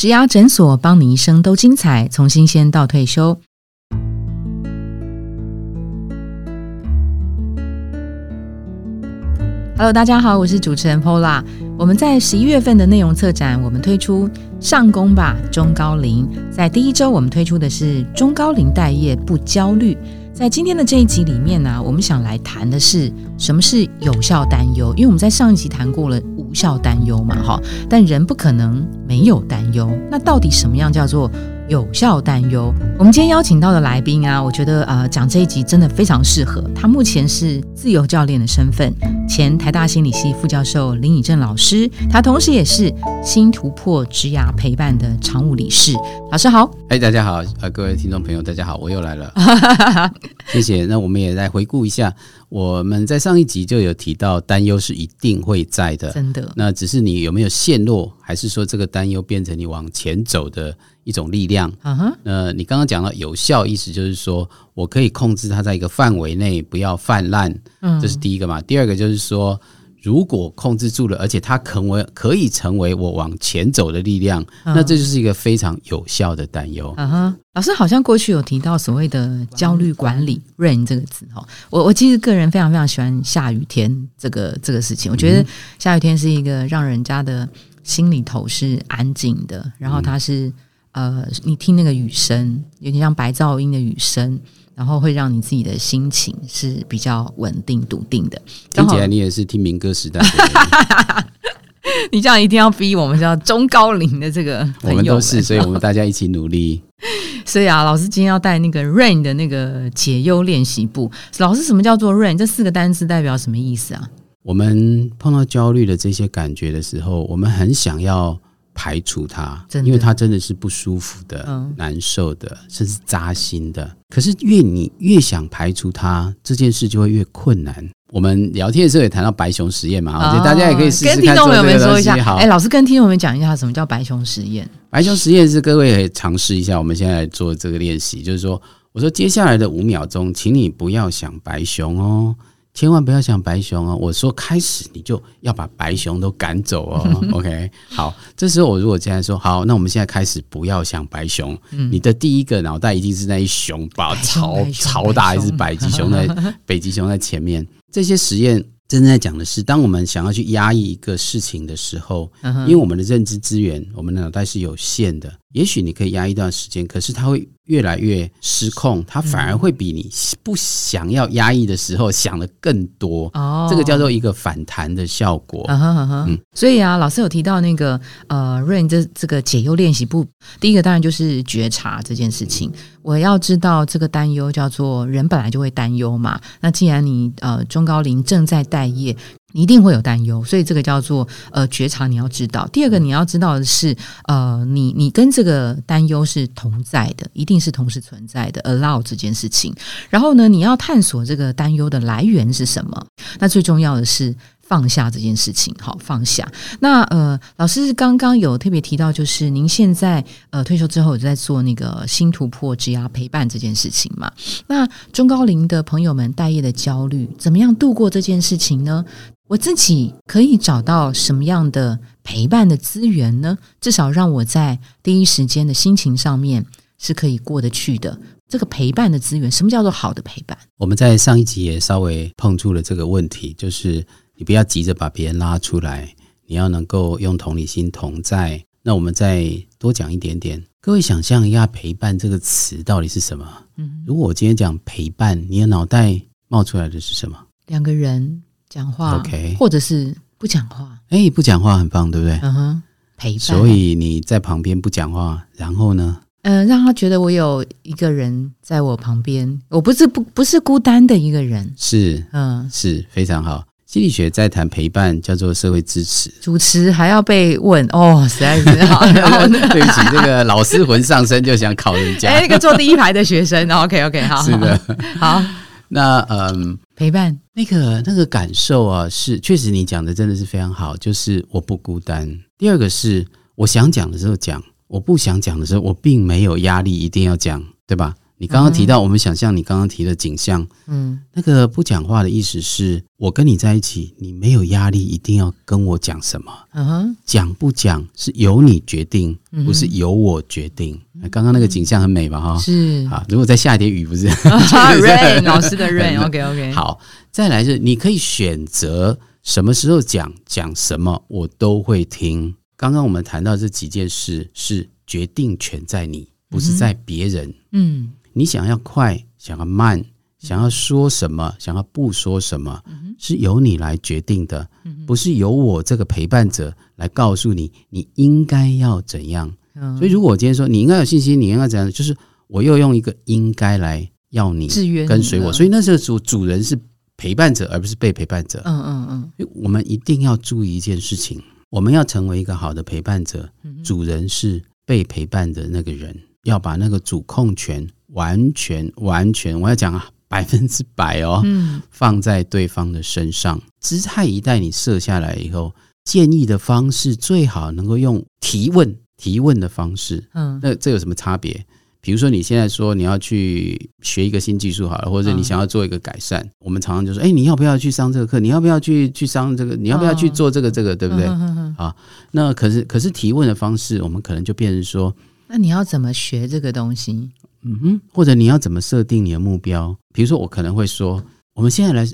植牙诊所，帮你一生都精彩，从新鲜到退休。Hello，大家好，我是主持人 Pola。我们在十一月份的内容策展，我们推出上工吧中高龄。在第一周，我们推出的是中高龄待业不焦虑。在今天的这一集里面呢，我们想来谈的是什么是有效担忧，因为我们在上一集谈过了无效担忧嘛，哈，但人不可能没有担忧。那到底什么样叫做？有效担忧。我们今天邀请到的来宾啊，我觉得呃讲这一集真的非常适合。他目前是自由教练的身份，前台大心理系副教授林以正老师，他同时也是新突破职涯陪伴的常务理事。老师好，哎，大家好，呃，各位听众朋友，大家好，我又来了，谢谢。那我们也来回顾一下，我们在上一集就有提到，担忧是一定会在的，真的。那只是你有没有陷落，还是说这个担忧变成你往前走的？一种力量，嗯哼，呃，你刚刚讲到有效，意思就是说我可以控制它在一个范围内不要泛滥，嗯，这是第一个嘛。第二个就是说，如果控制住了，而且它成为可以成为我往前走的力量，那这就是一个非常有效的担忧。嗯哼，老师好像过去有提到所谓的焦虑管理 “rain” 这个词哈，我我其实个人非常非常喜欢下雨天这个这个事情，我觉得下雨天是一个让人家的心里头是安静的，然后它是。呃，你听那个雨声，有点像白噪音的雨声，然后会让你自己的心情是比较稳定、笃定的。听起来你也是听民歌时代的。你这样一定要逼我们叫中高龄的这个我们都是，所以我们大家一起努力。所以啊，老师今天要带那个 Rain 的那个解忧练习簿。老师，什么叫做 Rain？这四个单词代表什么意思啊？我们碰到焦虑的这些感觉的时候，我们很想要。排除它，因为它真的是不舒服的、难受的，甚至扎心的。可是越你越想排除它，这件事就会越困难。我们聊天的时候也谈到白熊实验嘛，我觉得大家也可以试试跟听众朋友们说一下。好，哎，老师跟听众们讲一下什么叫白熊实验。白熊实验是各位可以尝试一下。我们现在做这个练习，就是说，我说接下来的五秒钟，请你不要想白熊哦。千万不要想白熊哦！我说开始你就要把白熊都赶走哦。OK，好，这时候我如果现在说好，那我们现在开始不要想白熊。你的第一个脑袋一定是那一熊吧？超超大一只北极熊在 北极熊在前面。这些实验真正在讲的是，当我们想要去压抑一个事情的时候，因为我们的认知资源，我们的脑袋是有限的。也许你可以压一段时间，可是它会越来越失控，它反而会比你不想要压抑的时候想的更多。哦，这个叫做一个反弹的效果。嗯，所以啊，老师有提到那个呃，Rain 这这个解忧练习不，第一个当然就是觉察这件事情。我要知道这个担忧叫做人本来就会担忧嘛。那既然你呃中高龄正在待业。你一定会有担忧，所以这个叫做呃觉察。你要知道，第二个你要知道的是，呃，你你跟这个担忧是同在的，一定是同时存在的。Allow 这件事情，然后呢，你要探索这个担忧的来源是什么。那最重要的是。放下这件事情，好放下。那呃，老师刚刚有特别提到，就是您现在呃退休之后，有在做那个新突破、职涯陪伴这件事情嘛？那中高龄的朋友们待业的焦虑，怎么样度过这件事情呢？我自己可以找到什么样的陪伴的资源呢？至少让我在第一时间的心情上面是可以过得去的。这个陪伴的资源，什么叫做好的陪伴？我们在上一集也稍微碰触了这个问题，就是。你不要急着把别人拉出来，你要能够用同理心同在。那我们再多讲一点点，各位想象一下“陪伴”这个词到底是什么？嗯，如果我今天讲陪伴，你的脑袋冒出来的是什么？两个人讲话，OK，或者是不讲话？哎，不讲话很棒，对不对？嗯哼，陪伴。所以你在旁边不讲话，然后呢？嗯，让他觉得我有一个人在我旁边，我不是不不是孤单的一个人。是，嗯，是非常好。心理学在谈陪伴，叫做社会支持。主持还要被问哦，实在是好。对不起，这个老师魂上身就想考人家。哎，那个坐第一排的学生，OK OK，好。是的，好。那嗯，陪伴那个那个感受啊，是确实你讲的真的是非常好，就是我不孤单。第二个是我想讲的时候讲，我不想讲的时候，我并没有压力一定要讲，对吧？你刚刚提到，我们想象你刚刚提的景象，嗯。那个不讲话的意思是我跟你在一起，你没有压力，一定要跟我讲什么，嗯哼，讲不讲是由你决定，不是由我决定。那刚刚那个景象很美吧？哈，是。啊，如果再下一点雨，不是？Rain 老师的 Rain，OK OK，好，再来是你可以选择什么时候讲，讲什么我都会听。刚刚我们谈到这几件事，是决定权在你，不是在别人。嗯你想要快，想要慢，想要说什么，想要不说什么，是由你来决定的，不是由我这个陪伴者来告诉你你应该要怎样。嗯，所以，如果我今天说你应该有信心，你应该怎样，就是我又用一个应该来要你跟随我，所以那时候主主人是陪伴者，而不是被陪伴者。嗯嗯嗯。我们一定要注意一件事情：我们要成为一个好的陪伴者，嗯主人是被陪伴的那个人，要把那个主控权完全完全，我要讲啊，百分之百哦，嗯放在对方的身上。姿态一旦你设下来以后，建议的方式最好能够用提问提问的方式。嗯那这有什么差别？比如说你现在说你要去学一个新技术好了，或者你嗯想要做一个改善，我们常常就说，哎，你要不要去上这个课？你要不要去去上这个？你要不要去哦做这个这个？对不对？嗯嗯嗯那可是可是提问的方式，我们可能就变成说，那你要怎么学这个东西？嗯哼，或者你要怎么设定你的目标？比如说，我可能会说，我们现在来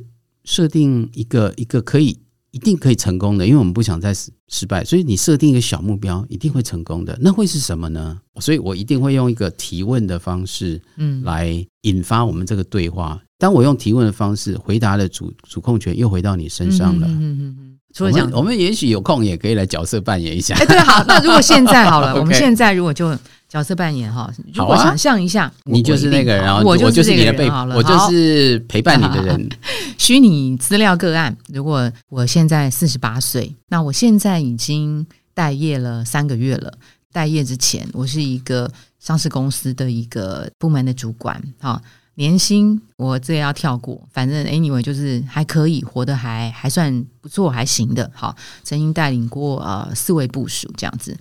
设定一个一个可以一定可以成功的，因为我们不想再失失败，所以你设定一个小目标，一定会成功的。那会是什么呢？所以我一定会用一个提问的方式嗯，来引发我们这个对话。当我用提问的方式回答的主主控权又回到你身上了。嗯嗯嗯除我了讲们我们也许有空也可以来角色扮演一下。哎，对，好，那如果现在好了 我们现在如果就角色扮演哈，如果想象一下，你就是那个人，然后我就是你的被，我就好是陪伴你的人。虚拟资料个案。如果我现在四十八岁，那我现在已经待业了三个月了。待业之前，我是一个上市公司的一个部门的主管，哈，年薪我这要跳过，反正 anyway 就是还可以，活得还还算不错，还行的。好，曾经带领过呃四位部署这样子，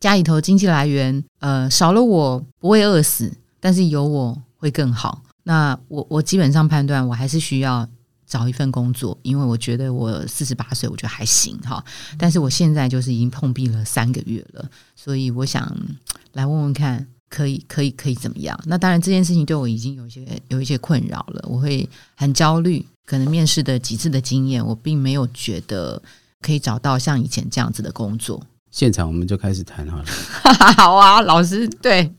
家里头经济来源呃少了我不会饿死，但是有我会更好。那我我基本上判断我还是需要找一份工作，因为我觉得我四十八岁，我觉得还行哈。但是我现在就是已经碰壁了三个月了，所以我想来问问看，可以可以可以怎么样？那当然这件事情对我已经有一些有一些困扰了，我会很焦虑。可能面试的几次的经验，我并没有觉得可以找到像以前这样子的工作。现场我们就开始谈好了。好啊，老师，对，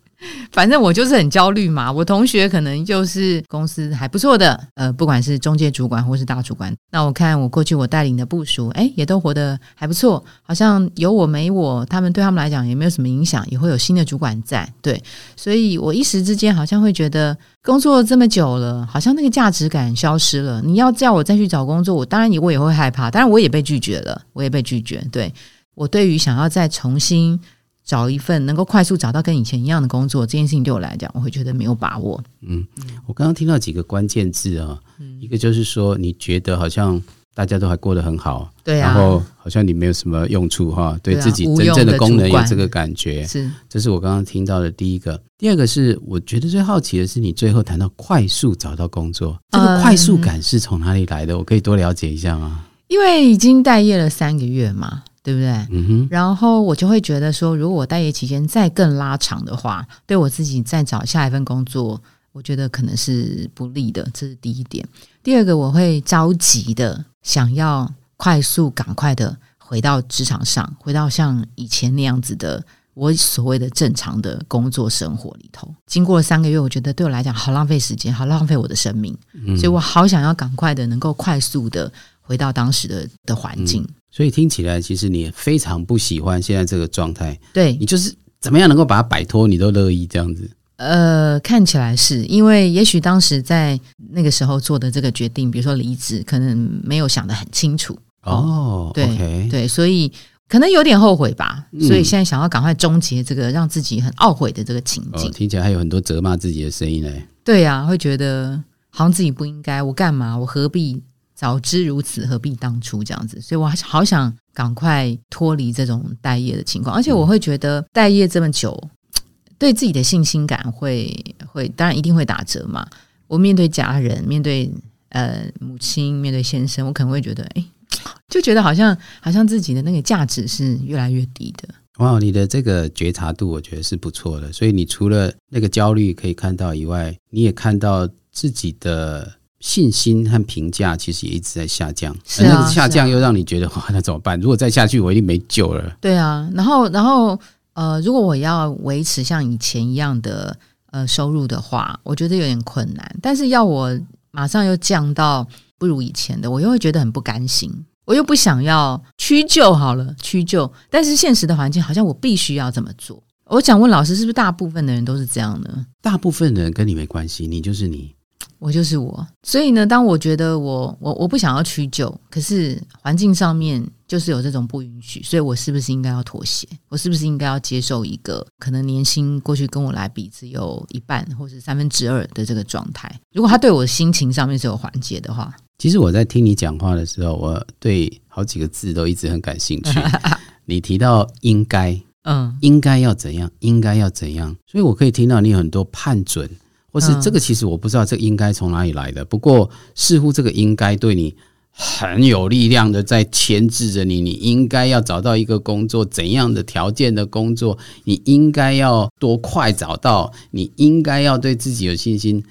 反正我就是很焦虑嘛。我同学可能就是公司还不错的，呃，不管是中介主管或是大主管。那我看我过去我带领的部署，哎，也都活得还不错，好像有我没我，他们对他们来讲也没有什么影响，也会有新的主管在。对，所以我一时之间好像会觉得工作这么久了，好像那个价值感消失了。你要叫我再去找工作，我当然也我也会害怕，当然我也被拒绝了，我也被拒绝。对我对于想要再重新。找一份能够快速找到跟以前一样的工作，这件事情对我来讲，我会觉得没有把握。嗯我刚刚听到几个关键字啊，嗯一个就是说你觉得好像大家都还过得很好，对啊，然后好像你没有什么用处哈，对自己真正的功能有这个感觉，是这是我刚刚听到的第一个。第二个是我觉得最好奇的是你最后谈到快速找到工作，这个嗯快速感是从哪里来的？我可以多了解一下吗？因为已经待业了三个月嘛，对不对？嗯哼，然后我就会觉得说，如果我待业期间再更拉长的话，对我自己再找下一份工作，我觉得可能是不利的。这是第一点。第二个，我会着急的想要快速、赶快的回到职场上，回到像以前那样子的我所谓的正常的工作生活里头。经过了三个月，我觉得对我来讲好浪费时间，好浪费我的生命，嗯所以我好想要赶快的能够快速的回到当时的的环境。所以听起来其实你非常不喜欢现在这个状态，对你，就是怎么样能够把它摆脱，你都乐意这样子。呃，看起来是因为也许当时在那个时候做的这个决定，比如说离职，可能没有想得很清楚。哦对对，所以可能有点后悔吧。嗯所以现在想要赶快终结这个让自己很懊悔的这个情境。哦，听起来还有很多责骂自己的声音嘞。对呀、会觉得好像自己不应该，我干嘛？我何必早知如此，何必当初这样子？所以我还是好想赶快脱离这种待业的情况，而且我会觉得待业这么久。对自己的信心感会会，当然一定会打折嘛。我面对家人，面对呃母亲，面对先生，我可能会觉得，哎，就觉得好像好像自己的那个价值是越来越低的。哇，你的这个觉察度，我觉得是不错的。所以你除了那个焦虑可以看到以外，你也看到自己的信心和评价其实也一直在下降。是啊那个下降又让你觉得哇，那怎么办？如果再下去，我一定没救了。对啊，然后然后呃，如果我要维持像以前一样的呃收入的话，我觉得有点困难。但是要我马上又降到不如以前的，我又会觉得很不甘心，我又不想要屈就好了，屈就。但是现实的环境好像我必须要这么做。我想问老师，是不是大部分的人都是这样呢？大部分人跟你没关系，你就是你。我就是我，所以呢，当我觉得我我我不想要屈就，可是环境上面就是有这种不允许，所以我是不是应该要妥协？我是不是应该要接受一个可能年薪过去跟我来比只有一半或是三分之二的这个状态？如果他对我的心情上面是有缓解的话，其实我在听你讲话的时候，我对好几个字都一直很感兴趣。你提到应该，嗯应该要怎样，应该要怎样，所以我可以听到你有很多判准，或是嗯这个其实我不知道这应该从哪里来的。不过似乎这个应该对你很有力量的在牵制着你，你应该要找到一个工作，怎样的条件的工作，你应该要多快找到，你应该要对自己有信心。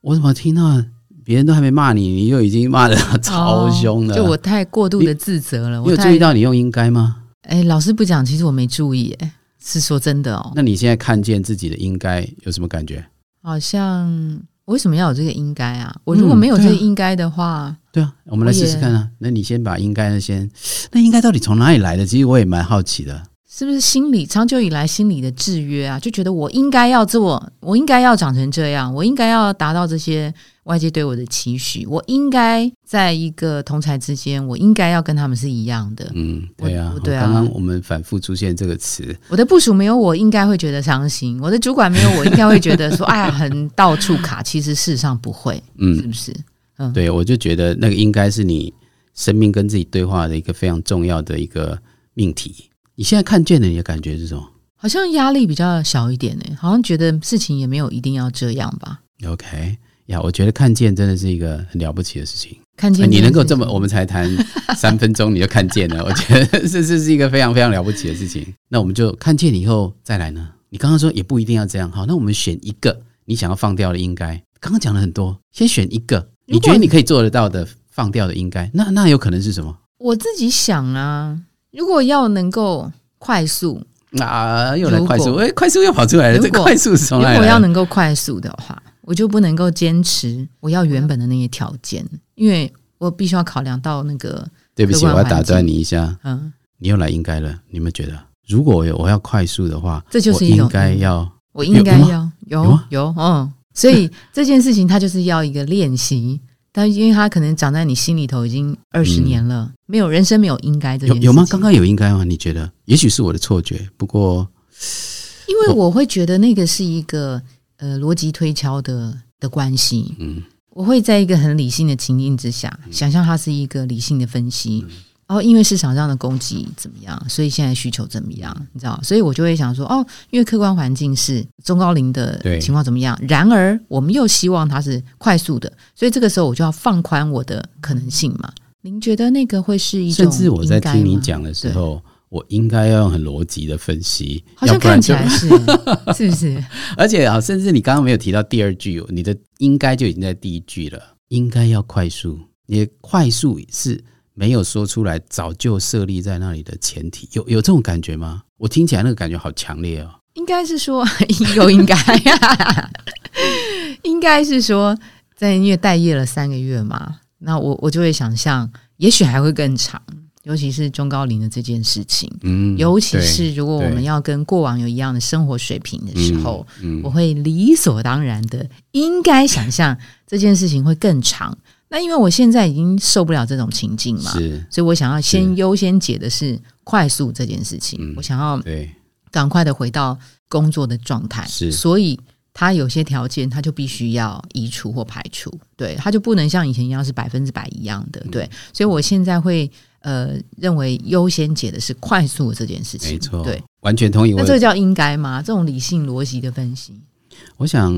我怎么听到别人都还没骂你，你就已经骂的 超凶了？哦就我太过度的自责了。我有注意到你用应该吗？哎，老师不讲，其实我没注意，哎，是说真的哦，那你现在看见自己的应该有什么感觉？好像为什么要有这个应该啊？我如果没有这个应该的话。对啊，我们来试试看啊。那你先把应该的先，那应该到底从哪里来的？其实我也蛮好奇的。是不是心理长久以来心理的制约啊？就觉得我应该要做，我应该要长成这样，我应该要达到这些外界对我的期许，我应该在一个同才之间，我应该要跟他们是一样的。嗯，对啊，对啊刚刚我们反复出现这个词，我的部署没有我，应该会觉得伤心；我的主管没有我，应该会觉得说，哎呀，很到处卡。其实事实上不会，嗯是嗯，不是？嗯对，我就觉得那个应该是你生命跟自己对话的一个非常重要的一个命题。你现在看见的，你的感觉是什么好像压力比较小一点呢，好像觉得事情也没有一定要这样吧。？OK 呀，我觉得看见真的是一个很了不起的事情。看见你能够这么，我们才谈 三分钟你就看见了，我觉得这这是一个非常非常了不起的事情。那我们就看见以后再来呢？你刚刚说也不一定要这样，好，那我们选一个你想要放掉的应该。刚刚讲了很多，先选一个你觉得你可以做得到的放掉的应该，那那有可能是什么？我自己想啊，如果要能够快速，啊，又来快速，哎，快速又跑出来了，这快速是从如哪里来？的？果要能够快速的话，我就不能够坚持我要原本的那些条件，因为我必须要考量到那个，对不起，我要打断你一下，嗯，你又来应该了，你们觉得？如果我我要快速的话，这就是应该要我应该要有有嗯，所以这件事情它就是要一个练习，但因为它可能长在你心里头已经二十年了，没有人生没有应该这件事情有有吗？刚刚有应该吗？你觉得？也许是我的错觉，不过因为我会觉得那个是一个呃逻辑推敲的的关系，嗯，我会在一个很理性的情境之下，想象它是一个理性的分析。然后因为市场上的供给怎么样，所以现在需求怎么样，你知道？所以我就会想说，哦，因为客观环境是中高龄的对情况怎么样，然而我们又希望它是快速的，所以这个时候我就要放宽我的可能性嘛。您觉得那个会是一种甚至我在听你讲的时候，我应该要用很逻辑的分析，好像看起来是 是不是？而且啊，甚至你刚刚没有提到第二句，你的应该就已经在第一句了，应该要快速，你的快速是没有说出来，早就设立在那里的前提，有有这种感觉吗？我听起来那个感觉好强烈哦。应该是说又应该，应该是说在因为待业了三个月嘛，那我我就会想象，也许还会更长，尤其是中高龄的这件事情，嗯，尤其是如果我们要跟过往有一样的生活水平的时候，嗯，我会理所当然的应该想象这件事情会更长。那因为我现在已经受不了这种情境嘛，是，所以我想要先优先解的是快速这件事情，嗯。我想要对，赶快的回到工作的状态，是。所以他有些条件他就必须要移除或排除，对，他就不能像以前一样是百分之百一样的，嗯。对，所以我现在会呃认为优先解的是快速这件事情，没错，对，，完全同意那这个叫应该吗？这种理性逻辑的分析，我想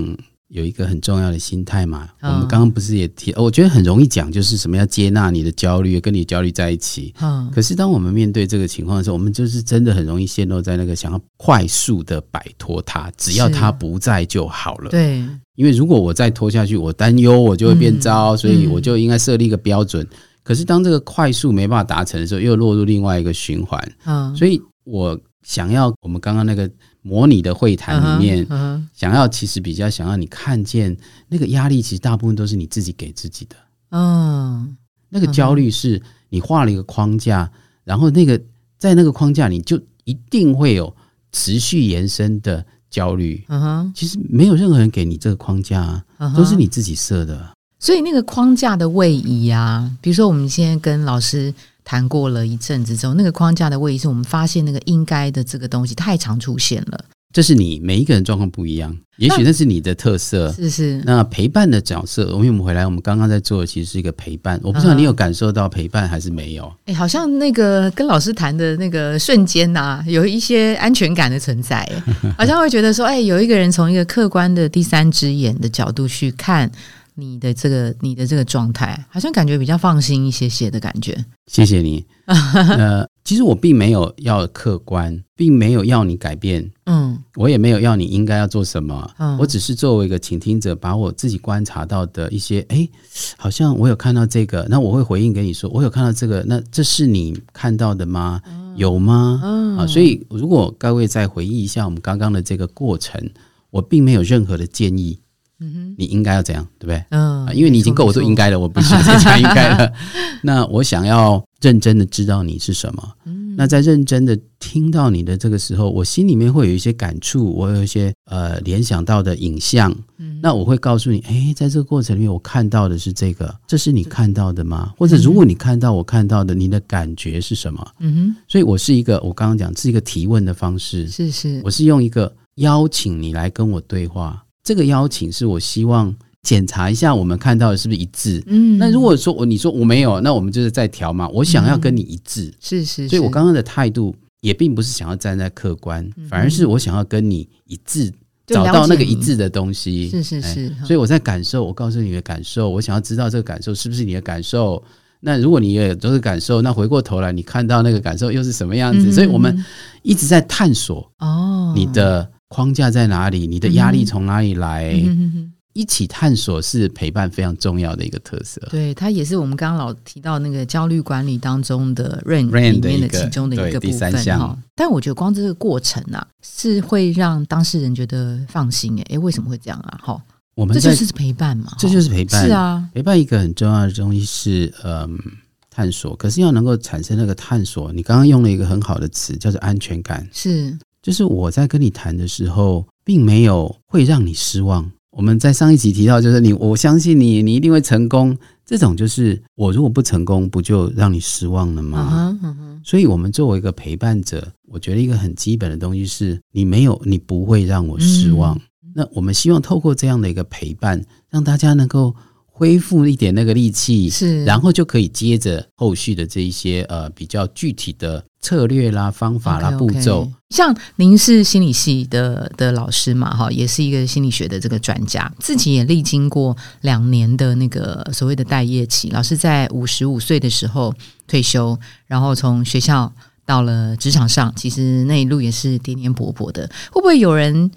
有一个很重要的心态嘛。嗯我们刚刚不是也提，我觉得很容易讲，就是什么要接纳你的焦虑，跟你焦虑在一起。嗯，可是当我们面对这个情况的时候，我们就是真的很容易陷落在那个想要快速的摆脱它，只要它不在就好了。对，因为如果我再拖下去，我担忧我就会变糟，嗯所以我就应该设立一个标准。可是当这个快速没办法达成的时候，又落入另外一个循环。嗯，所以我想要我们刚刚那个模拟的会谈里面，想要其实比较想要你看见那个压力，其实大部分都是你自己给自己的。嗯那个焦虑是你画了一个框架，然后那个在那个框架你就一定会有持续延伸的焦虑。嗯哼其实没有任何人给你这个框架都是你自己设的。所以那个框架的位移啊，比如说我们现在跟老师谈过了一阵子之后，那个框架的位移是我们发现那个应该的这个东西太常出现了，这是你每一个人状况不一样，也许那是你的特色。是是，那陪伴的角色，因为我们回来，我们刚刚在做的其实是一个陪伴。我不知道嗯你有感受到陪伴还是没有？哎，好像那个跟老师谈的那个瞬间呐、有一些安全感的存在，哎 好像会觉得说，哎，有一个人从一个客观的第三只眼的角度去看你的这个你的这个状态，好像感觉比较放心一些些的感觉。谢谢你。呃，其实我并没有要客观，并没有要你改变，嗯我也没有要你应该要做什么。嗯我只是作为一个倾听者，把我自己观察到的一些，哎，好像我有看到这个，那我会回应给你说，我有看到这个，那这是你看到的吗？有吗？嗯啊，所以如果各位再回忆一下我们刚刚的这个过程，我并没有任何的建议，嗯哼你应该要怎样，对不对？嗯啊，因为你已经够我做应该，该了，我不需要再讲应该了。那我想要认真的知道你是什么。嗯那在认真的听到你的这个时候，我心里面会有一些感触，我有一些呃联想到的影像。嗯那我会告诉你，哎，在这个过程里面，我看到的是这个，这是你看到的吗？或者如果你看到我看到的，你的感觉是什么？嗯哼所以我是一个，我刚刚讲是一个提问的方式，，是是，我是用一个邀请你来跟我对话。这个邀请是我希望检查一下我们看到的是不是一致。嗯那如果说我你说我没有，那我们就是在调嘛。我想要跟你一致，是是，是所以我刚刚的态度也并不是想要站在客观，嗯反而是我想要跟你一致，找到那个一致的东西。是是哎是，所以我在感受，我告诉你的感受，我想要知道这个感受是不是你的感受。那如果你也都是感受，那回过头来你看到那个感受又是什么样子？嗯所以我们一直在探索哦，你的框架在哪里，你的压力从哪里来，一起探索是陪伴非常重要的一个特色。对，它也是我们刚刚老提到那个焦虑管理当中的 RAIN RAIN 里面的其中的一个部分哈。但我觉得光这个过程啊，是会让当事人觉得放心诶。诶，为什么会这样啊？哈，我们这就是陪伴嘛，这就是陪伴，是啊，陪伴一个很重要的东西是嗯探索，可是要能够产生那个探索，你刚刚用了一个很好的词叫做安全感，是就是我在跟你谈的时候，并没有会让你失望。我们在上一集提到，就是你，我相信你，你一定会成功。这种就是我如果不成功，不就让你失望了吗？所以，我们作为一个陪伴者，我觉得一个很基本的东西是，你没有，你不会让我失望。那我们希望透过这样的一个陪伴，让大家能够恢复一点那个力气，是，然后就可以接着后续的这一些呃比较具体的策略啦、方法啦、步骤。像您是心理系的的老师嘛，哈，也是一个心理学的这个专家，自己也历经过两年的那个所谓的待业期。老师在五十五岁的时候退休，然后从学校到了职场上，其实那一路也是颠颠簸簸的。会不会有人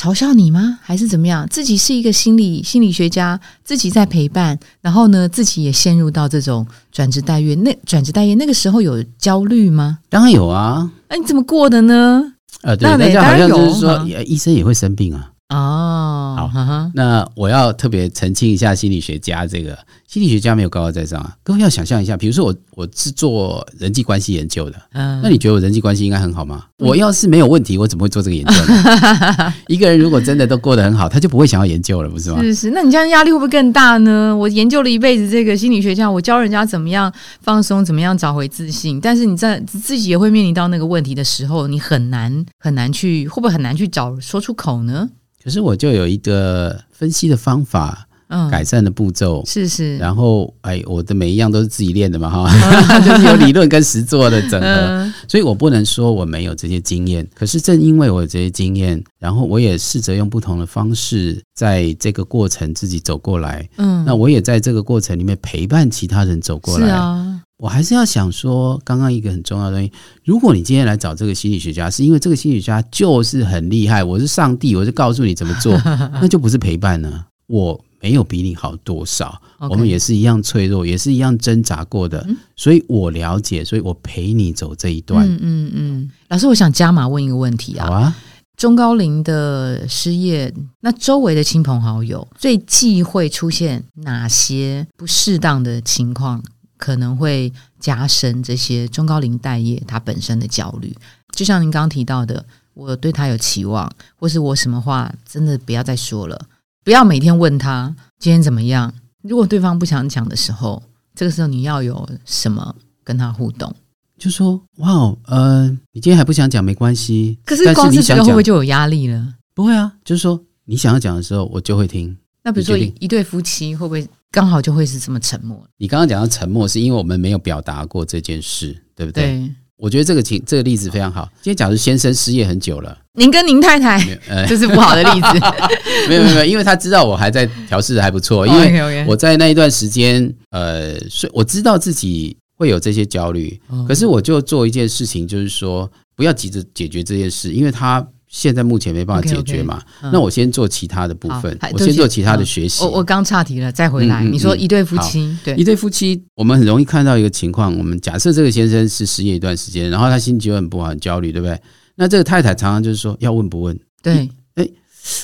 嘲笑你吗？还是怎么样？自己是一个心理心理学家，自己在陪伴，然后呢，自己也陷入到这种转职待业。那转职待业那个时候有焦虑吗？当然有啊，那、你怎么过的呢？呃，对，那得大家好像就是说，医生也会生病啊。哦，好哈哈，那我要特别澄清一下，心理学家这个心理学家没有高高在上啊。各位要想象一下，比如说我我是做人际关系研究的，嗯，那你觉得我人际关系应该很好吗？我要是没有问题，我怎么会做这个研究呢？一个人如果真的都过得很好，他就不会想要研究了，不是吗？是是，那你这样压力会不会更大呢？我研究了一辈子这个心理学家，我教人家怎么样放松，怎么样找回自信，但是你在自己也会面临到那个问题的时候，你很难很难去，会不会很难去找说出口呢？可是我就有一个分析的方法，嗯，改善的步骤，是是，然后哎，我的每一样都是自己练的嘛哈，就是有理论跟实做的整合，嗯。所以我不能说我没有这些经验。可是正因为我有这些经验，然后我也试着用不同的方式，在这个过程自己走过来。嗯，那我也在这个过程里面陪伴其他人走过是来。啊，我还是要想说，刚刚一个很重要的东西，如果你今天来找这个心理学家，是因为这个心理学家就是很厉害，我是上帝，我是告诉你怎么做，那就不是陪伴呢。我没有比你好多少我们也是一样脆弱，也是一样挣扎过的，所以我了解，所以我陪你走这一段。嗯嗯嗯，老师，我想加码问一个问题啊，好啊，中高龄的失业，那周围的亲朋好友最忌讳出现哪些不适当的情况，可能会加深这些中高龄待业他本身的焦虑？就像您刚刚提到的，我对他有期望，或是我什么话真的不要再说了，不要每天问他今天怎么样。如果对方不想讲的时候，这个时候你要有什么跟他互动？就说哇哦，呃，你今天还不想讲没关系，可是光是这个会不会就有压力了？不会啊？就是说你想要讲的时候，我就会听。那比如说一对夫妻会不会刚好就会是这么沉默？你刚刚讲到沉默，是因为我们没有表达过这件事，对不对？对，我觉得这个情这个例子非常好。今天假如先生失业很久了，您跟您太太呃，这是不好的例子。没有没有没有，因为他知道我还在调试的还不错，因为我在那一段时间，呃，所以我知道自己会有这些焦虑，哦可是我就做一件事情，就是说不要急着解决这件事，因为他现在目前没办法解决嘛。嗯那我先做其他的部分，我先做其他的嗯学习。我我刚岔题了，再回来。嗯嗯你说嗯一对夫妻，对一，对夫妻，我们很容易看到一个情况：我们假设这个先生是失业一段时间，然后他心情很不好、很焦虑，对不对？那这个太太常常就是说要问不问？对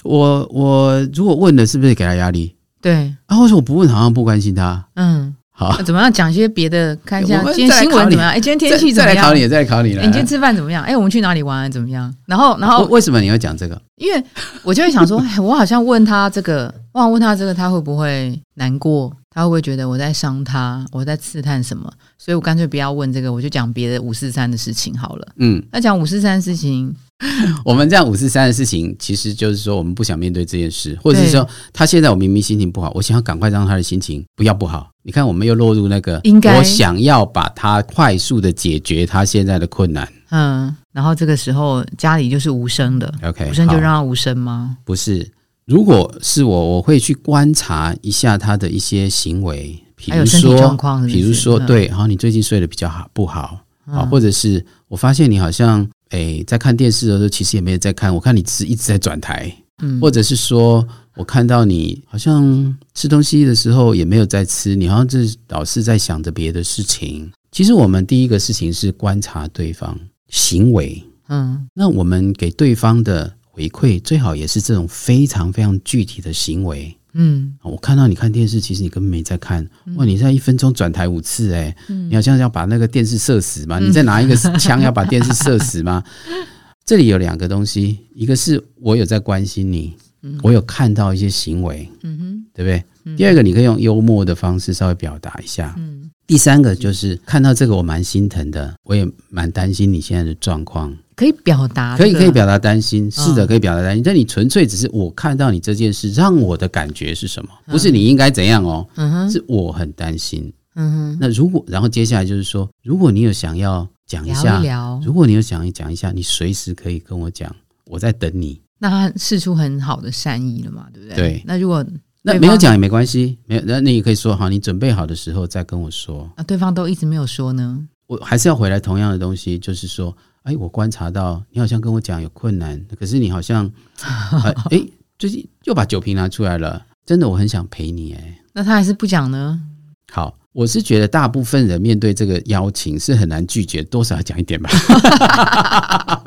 我我如果问了，是不是给他压力？对，啊，或者我不问，好像不关心他。嗯，好那，怎么样讲一些别的？看一下今天新闻怎么样？哎，今天天气怎么样？再再来考你，再来考你了。哎你今天吃饭怎么样？哎，我们去哪里玩？怎么样？然后，然后，为什么你要讲这个？因为我就会想说，哎，我好像问他这个，我想问他这个，他会不会难过？他会不会觉得我在伤他？我在刺探什么？所以我干脆不要问这个，我就讲别的五四三的事情好了。嗯，那讲五四三的事情，我们这样五四三的事情，其实就是说我们不想面对这件事，或者是说他现在我明明心情不好，我想要赶快让他的心情不要不好。你看，我们又落入那个应该我想要把他快速的解决他现在的困难。嗯，然后这个时候家里就是无声的，OK，无声就让他无声吗？不是，如果是我，我会去观察一下他的一些行为，比如说比如说，嗯。对，然后你最近睡得比较好不好啊？嗯。或者是我发现你好像诶在看电视的时候，其实也没有在看，我看你只是一直在转台，嗯。或者是说我看到你好像吃东西的时候也没有在吃，你好像是老是在想着别的事情。其实我们第一个事情是观察对方行为，嗯。那我们给对方的回馈最好也是这种非常非常具体的行为。嗯我看到你看电视，其实你根本没在看。哇，你在一分钟转台五次、哎、嗯你好像要把那个电视射死吗？你再拿一个枪要把电视射死吗？这里有两个东西，一个是我有在关心你，我有看到一些行为，嗯哼对不对？第二个，你可以用幽默的方式稍微表达一下。嗯第三个就是看到这个，我蛮心疼的，我也蛮担心你现在的状况。可以表达、可以可以表达担心，是的，嗯可以表达担心。但你纯粹只是我看到你这件事，让我的感觉是什么？不是你应该怎样哦，是我很担心。嗯哼，那如果然后接下来就是说，如果你有想要讲一下如果你有想要讲一下，你随时可以跟我讲，我在等你。那他试出很好的善意了嘛，对不对？对那如果那没有讲也没关系，没有，那你也可以说好，你准备好的时候再跟我说。那对方都一直没有说呢？我还是要回来同样的东西，就是说，哎，我观察到你好像跟我讲有困难，可是你好像，呃哎，最近又把酒瓶拿出来了，真的我很想陪你，哎，那他还是不讲呢？好，我是觉得大部分人面对这个邀请是很难拒绝，多少要讲一点吧。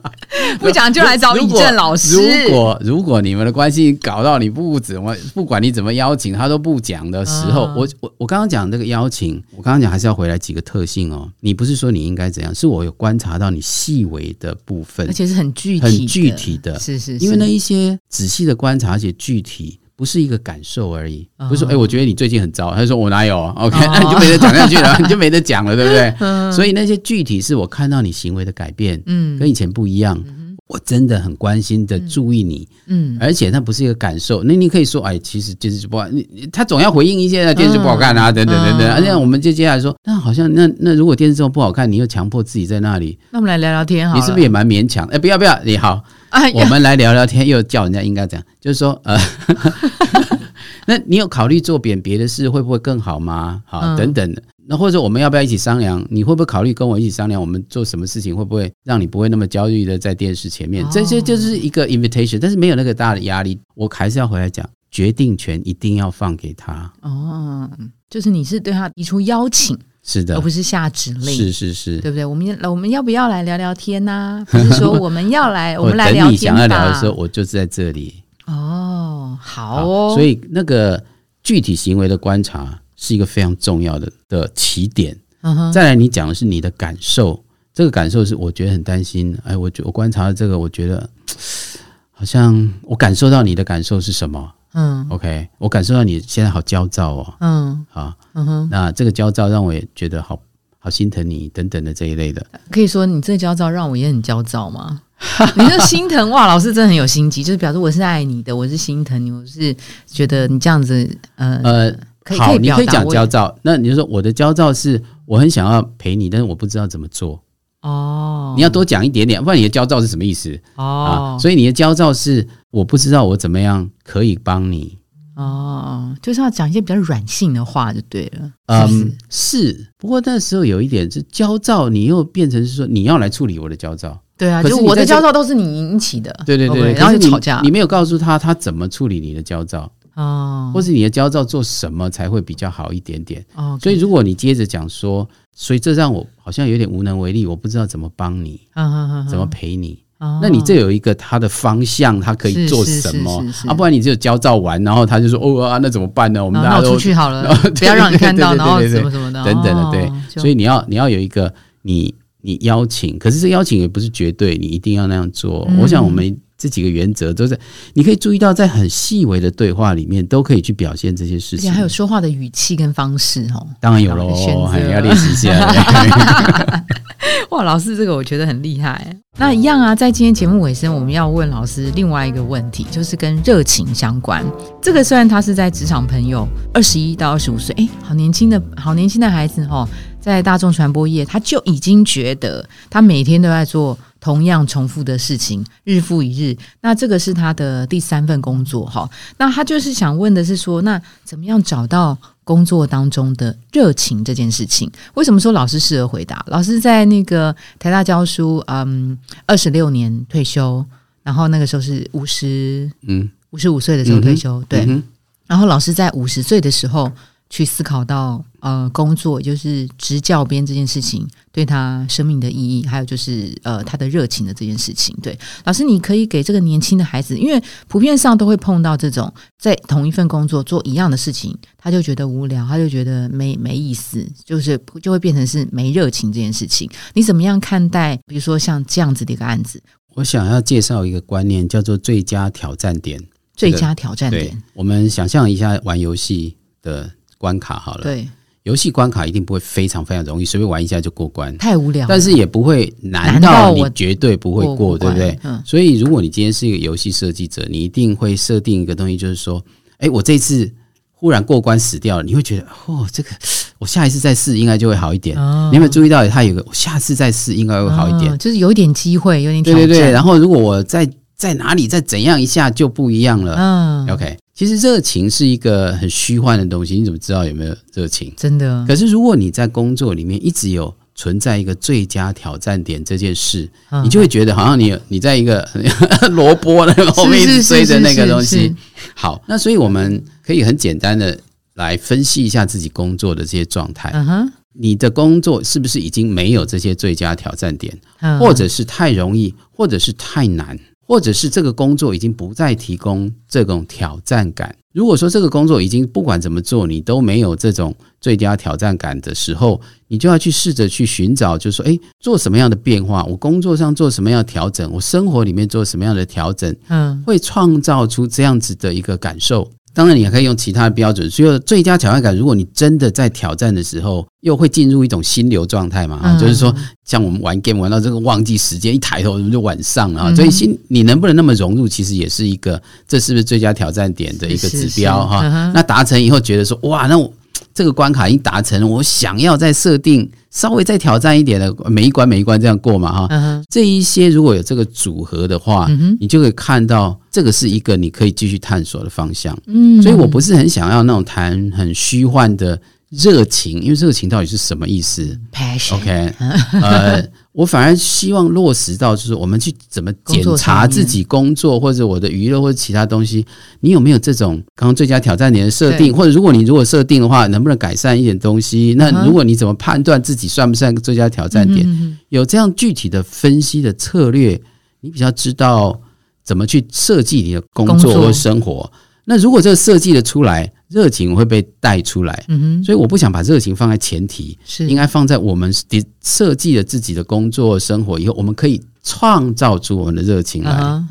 不讲就来找以如果正老师。如果如果你们的关系搞到你不怎么，不管你怎么邀请，他都不讲的时候，嗯我我我刚刚讲这个邀请，我刚刚讲还是要回来几个特性哦。你不是说你应该怎样，是我有观察到你细微的部分而，且是很具体、很具体的是是是，因为那一些仔细的观察，而且具体。不是一个感受而已，哦。不是说哎、我觉得你最近很糟，他就说我哪有，OK，、哦。那 你就没得讲下去了，你就没得讲了，对不对？嗯。所以那些具体是我看到你行为的改变，嗯。跟以前不一样。我真的很关心的注意你，嗯，而且那不是一个感受。那你可以说，哎，其实电视不好，你你他总要回应一些，电视不好看啊，等等等等。而且我们就接下来说，那好像那那如果电视这么不好看，你又强迫自己在那里，那我们来聊聊天好。你是不是也蛮勉强？哎，不要不要，你好，哎我们来聊聊天，又叫人家应该这样，就是说，呃，那你有考虑做点别的事，会不会更好吗？好，嗯等等的。那或者我们要不要一起商量？你会不会考虑跟我一起商量？我们做什么事情会不会让你不会那么焦虑的在电视前面？哦这些就是一个 invitation，但是没有那个大的压力。我还是要回来讲，决定权一定要放给他。哦，就是你是对他提出邀请，是的而，不是下指令。是是是。对不对？我们我们要不要来聊聊天呐、不是说我们要来，我们来聊天吧。想要聊的时候，我就是在这里。哦，好哦，所以那个具体行为的观察是一个非常重要的的起点。再来，你讲的是你的感受，这个感受是我觉得很担心。哎，我觉我观察了这个，我觉得 好像我感受到你的感受是什么嗯？OK，我感受到你现在好焦躁哦，嗯啊，嗯哼，那这个焦躁让我也觉得好好心疼你等等的这一类的。可以说你这个焦躁让我也很焦躁吗？你就心疼哇，老师真的很有心机，就是表示我是爱你的，我是心疼你，我是觉得你这样子，呃，呃，可以好，可以你可以讲焦躁，那你就说我的焦躁是我很想要陪你，但是我不知道怎么做。哦，你要多讲一点点，不然你的焦躁是什么意思？哦啊，，所以你的焦躁是我不知道我怎么样可以帮你。哦，就是要讲一些比较软性的话就对了，嗯，是。不过那时候有一点是焦躁，你又变成是说你要来处理我的焦躁。对啊，可就是是我的焦躁都是你引起的，对对对对，然后你就吵架你没有告诉他他怎么处理你的焦躁，哦，或是你的焦躁做什么才会比较好一点点。哦，所以如果你接着讲说，所以这让我好像有点无能为力，我不知道怎么帮你，怎么陪你。哦，那你这有一个他的方向，他可以做什么啊？不然你只有焦躁完，然后他就说哦啊，那怎么办呢？我们大家都我出去好了，不要让你看到，然后什么什么的，等等的，对所以你要你要有一个你你邀请，可是这邀请也不是绝对，你一定要那样做。嗯我想我们这几个原则都是，你可以注意到，在很细微的对话里面都可以去表现这些事情还。有说话的语气跟方式哦。当然有喽要练习一下。哇，老师这个我觉得很厉害。那一样啊，在今天节目尾声，我们要问老师另外一个问题，就是跟热情相关。这个虽然他是在职场朋友，二十一到二十五岁，哎，好年轻的好年轻的孩子哦，在大众传播业，他就已经觉得他每天都在做同样重复的事情，日复一日。那这个是他的第三份工作哈。那他就是想问的是说，那怎么样找到工作当中的热情这件事情？为什么说老师适合回答？老师在那个台大教书，嗯，二十六年退休，然后那个时候是五十嗯，五十五岁的时候退休，对。嗯然后老师在五十岁的时候去思考到，呃，工作就是执教编这件事情对他生命的意义，还有就是呃他的热情的这件事情。对，老师，你可以给这个年轻的孩子，因为普遍上都会碰到这种在同一份工作做一样的事情，他就觉得无聊，他就觉得没没意思，就是就会变成是没热情这件事情。你怎么样看待？比如说像这样子的一个案子，我想要介绍一个观念，叫做最佳挑战点。最佳挑战点，，我们想象一下玩游戏的关卡好了。对，游戏关卡一定不会非常非常容易，随便玩一下就过关，太无聊了。但是也不会难难到到你我绝对不会过，对不对？？嗯，所以如果你今天是一个游戏设计者，你一定会设定一个东西，就是说，哎，我这次忽然过关死掉了，你会觉得，哦，这个我下一次再试应该就会好一点。哦你有没有注意到，它有个我下次再试应该会好一点？哦就是有一点机会，有点挑战。对对对，然后如果我再在哪里再怎样一下就不一样了。嗯，OK，其实热情是一个很虚幻的东西，你怎么知道有没有热情？真的，可是如果你在工作里面一直有存在一个最佳挑战点这件事，嗯。你就会觉得好像你你在一个 萝卜那个后面一直追着那个东西。好，那所以我们可以很简单的来分析一下自己工作的这些状态。嗯哼，你的工作是不是已经没有这些最佳挑战点，嗯。或者是太容易，或者是太难，或者是这个工作已经不再提供这种挑战感？如果说这个工作已经不管怎么做，你都没有这种最佳挑战感的时候，你就要去试着去寻找，就是说，诶，做什么样的变化？我工作上做什么样的调整？我生活里面做什么样的调整？嗯会创造出这样子的一个感受。当然，你还可以用其他的标准。所以，最佳挑战感，如果你真的在挑战的时候，又会进入一种心流状态嘛？就是说，像我们玩 game 玩到这个忘记时间，一抬头就晚上了啊。所以，心你能不能那么融入，其实也是一个，这是不是最佳挑战点的一个指标哈？那达成以后，觉得说，哇，那我这个关卡已经达成，我想要再设定稍微再挑战一点的，每一关每一关这样过嘛哈？嗯，这一些如果有这个组合的话，嗯你就可以看到这个是一个你可以继续探索的方向。嗯所以我不是很想要那种谈很虚幻的热情，因为热情到底是什么意思 passion？OK，呃，我反而希望落实到就是我们去怎么检查自己工作或者我的娱乐或者其他东西，你有没有这种刚刚最佳挑战点的设定，或者如果你如果设定的话，能不能改善一点东西？那如果你怎么判断自己算不算最佳挑战点？嗯有这样具体的分析的策略，你比较知道怎么去设计你的工作或生活。那如果这个设计的出来，热情会被带出来，嗯哼，所以我不想把热情放在前提，是。应该放在我们设计了自己的工作生活以后，我们可以创造出我们的热情来。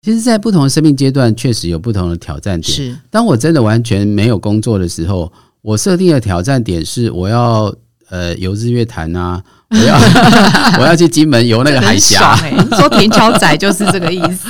其实，在不同的生命阶段，确实有不同的挑战点。是。当我真的完全没有工作的时候，我设定的挑战点是我要呃游日月潭啊，我要 我要去金门游那个海峡，欸说田桥仔就是这个意思。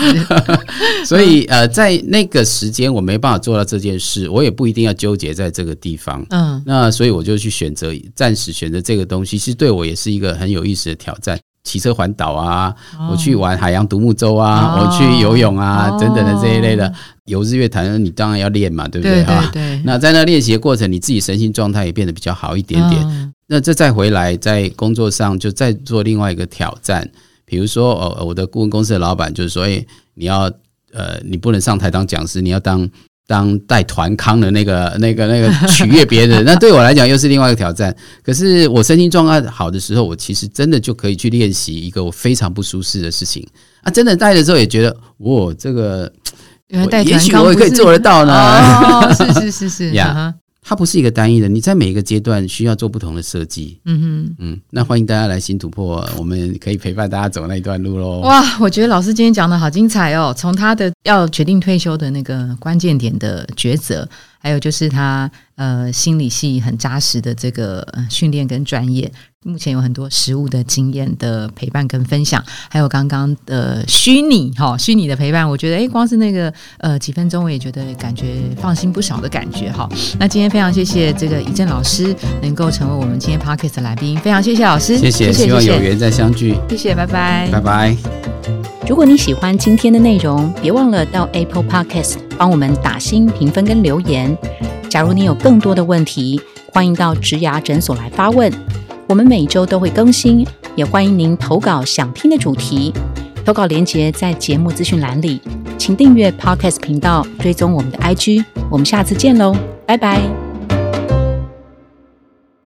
所以呃在那个时间我没办法做到这件事，我也不一定要纠结在这个地方。嗯那所以我就去选择暂时选择这个东西，其实对我也是一个很有意思的挑战。骑车环岛啊，我去玩海洋独木舟啊，哦。我去游泳啊，哦。等等的这一类的。游日月潭，你当然要练嘛，对不对？哈对对，那在那练习的过程，你自己身心状态也变得比较好一点点。嗯。那这再回来，在工作上就再做另外一个挑战，比如说，呃，我的顾问公司的老板就是说，哎、你要呃，你不能上台当讲师，你要当当带团康的那个、那个、那个取悦别人。那对我来讲又是另外一个挑战。可是我身心状态好的时候，我其实真的就可以去练习一个我非常不舒适的事情啊！真的带的时候也觉得，哇，这个原来带也团许我也可以做得到呢。哦，是是是是，呀 它不是一个单一的，你在每一个阶段需要做不同的设计。嗯哼嗯，那欢迎大家来新突破，我们可以陪伴大家走那一段路喽。哇，我觉得老师今天讲的好精彩哦，从他的要决定退休的那个关键点的抉择，还有就是他呃心理系很扎实的这个呃训练跟专业，目前有很多实物的经验的陪伴跟分享，还有刚刚的虚拟哈、虚拟的陪伴，我觉得哎，光是那个呃几分钟，我也觉得感觉放心不少的感觉哈。那今天非常谢谢这个以正老师能够成为我们今天 podcast 的来宾，非常谢谢老师，谢谢，希望有缘再相聚，谢谢，拜拜，拜拜。如果你喜欢今天的内容，别忘了到 Apple Podcast 帮我们打新评分跟留言。假如您有更多的问题，欢迎到植牙诊所来发问，我们每周都会更新，也欢迎您投稿想听的主题。投稿连接在节目资讯栏里，请订阅 Podcast 频道，追踪我们的 IG。我们下次见喽，拜拜。